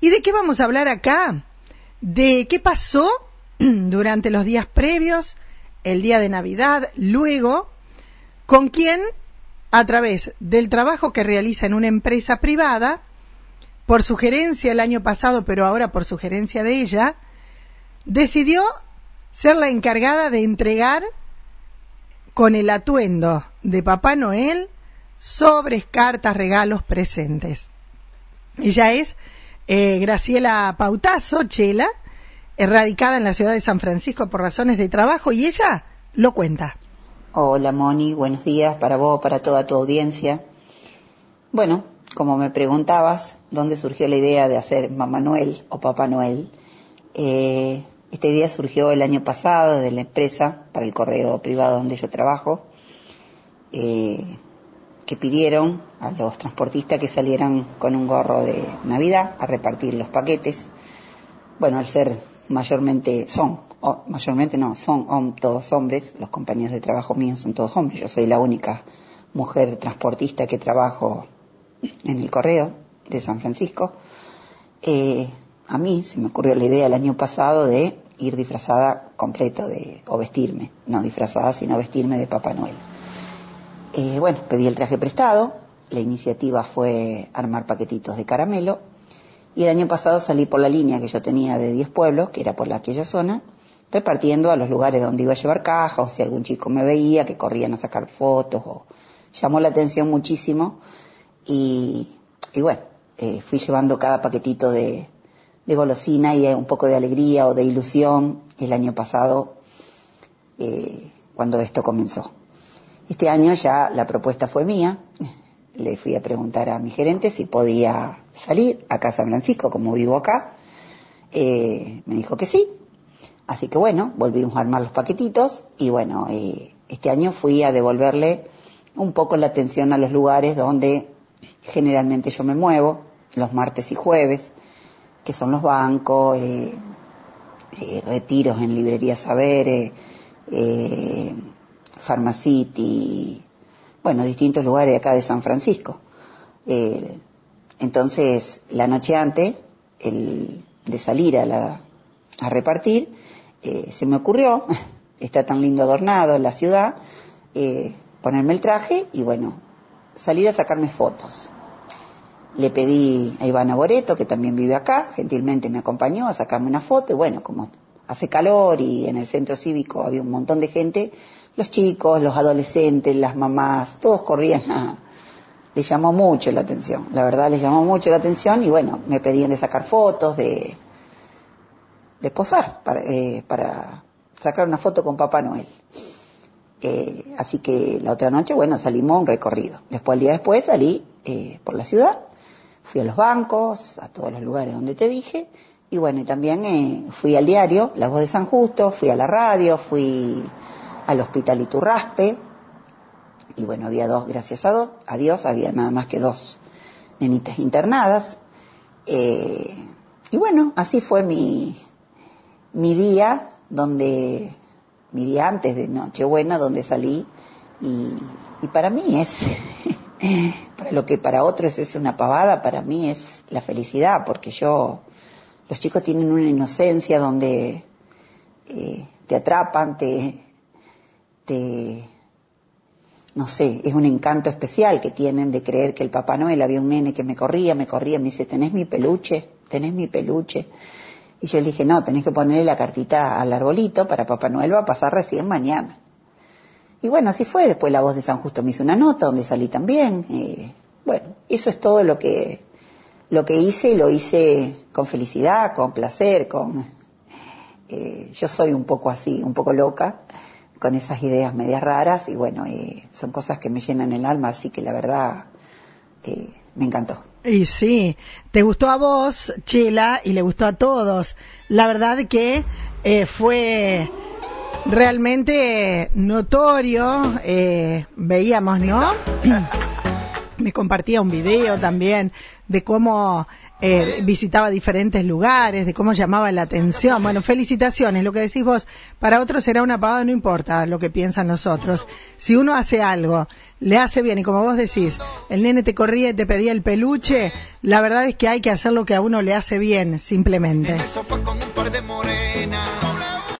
¿Y de qué vamos a hablar acá? De qué pasó durante los días previos, el día de Navidad, luego, con quién, a través del trabajo que realiza en una empresa privada, por sugerencia el año pasado, pero ahora por sugerencia de ella, decidió ser la encargada de entregar con el atuendo de Papá Noel sobres, cartas, regalos, presentes. Ella es eh, Graciela Pautazo, Chela, erradicada en la ciudad de San Francisco por razones de trabajo y ella lo cuenta. Hola Moni, buenos días para vos, para toda tu audiencia. Bueno, como me preguntabas, ¿dónde surgió la idea de hacer Mamá Noel o Papá Noel? Eh, esta idea surgió el año pasado de la empresa para el correo privado donde yo trabajo, eh, que pidieron a los transportistas que salieran con un gorro de Navidad a repartir los paquetes. Bueno, al ser mayormente, son, mayormente no, son todos hombres, los compañeros de trabajo míos son todos hombres, yo soy la única mujer transportista que trabajo en el correo de San Francisco. Eh, a mí se me ocurrió la idea el año pasado de ir disfrazada completo de, o vestirme, no disfrazada, sino vestirme de Papá Noel. Eh, bueno, pedí el traje prestado, la iniciativa fue armar paquetitos de caramelo y el año pasado salí por la línea que yo tenía de 10 pueblos, que era por aquella zona, repartiendo a los lugares donde iba a llevar cajas o si algún chico me veía que corrían a sacar fotos o llamó la atención muchísimo y, bueno, eh, fui llevando cada paquetito de, golosina y un poco de alegría o de ilusión el año pasado eh, cuando esto comenzó. Este año ya la propuesta fue mía. Le fui a preguntar a mi gerente si podía salir a Casa Francisco, como vivo acá. Eh, me dijo que sí. Así que bueno, volvimos a armar los paquetitos y bueno, eh, este año fui a devolverle un poco la atención a los lugares donde generalmente yo me muevo, los martes y jueves, que son los bancos, eh, eh, retiros en librería Saber, eh, Pharmacity, bueno, distintos lugares de acá de San Francisco. Eh, entonces, la noche antes, el, de salir a, la, a repartir, se me ocurrió, está tan lindo adornado la ciudad, ponerme el traje y bueno, salir a sacarme fotos. Le pedí a Ivana Boreto, que también vive acá, gentilmente me acompañó a sacarme una foto y bueno, como hace calor y en el centro cívico había un montón de gente, los chicos, los adolescentes, las mamás, todos corrían a... Le llamó mucho la atención, la verdad les llamó mucho la atención y bueno, me pedían de sacar fotos, de, de posar para, eh, para sacar una foto con Papá Noel. Eh, así que la otra noche, bueno, salimos un recorrido. Después, el día después, salí eh, por la ciudad Fui a los bancos, a todos los lugares donde te dije, y bueno, y también eh, fui al diario La Voz de San Justo, fui a la radio, fui al hospital Iturraspe, y bueno, había dos, gracias a, dos, a Dios, había nada más que dos nenitas internadas. Eh, y bueno, así fue mi, mi día, donde, mi día antes de Nochebuena, donde salí, y, y para mí es para lo que para otros es una pavada, para mí es la felicidad, porque yo, los chicos tienen una inocencia donde eh, te atrapan, te, te, no sé, es un encanto especial que tienen de creer que el Papá Noel, había un nene que me corría, me corría, me dice, ¿tenés mi peluche? ¿Tenés mi peluche? Y yo le dije, no, tenés que ponerle la cartita al arbolito para Papá Noel va a pasar recién mañana. Y bueno, así fue. Después la voz de San Justo me hizo una nota donde salí también. Eh, bueno, eso es todo lo que, lo que hice y lo hice con felicidad, con placer, con... Eh, yo soy un poco así, un poco loca, con esas ideas medias raras y bueno, eh, son cosas que me llenan el alma, así que la verdad me encantó. Y sí, te gustó a vos, Chela, y le gustó a todos. La verdad que fue realmente notorio, eh, veíamos, ¿no? Me compartía un video también de cómo eh, visitaba diferentes lugares, de cómo llamaba la atención. Bueno, felicitaciones, lo que decís vos, para otros será una pavada, no importa lo que piensan nosotros. Si uno hace algo, le hace bien, y como vos decís, el nene te corría y te pedía el peluche, la verdad es que hay que hacer lo que a uno le hace bien, simplemente. Eso fue con un par de morenas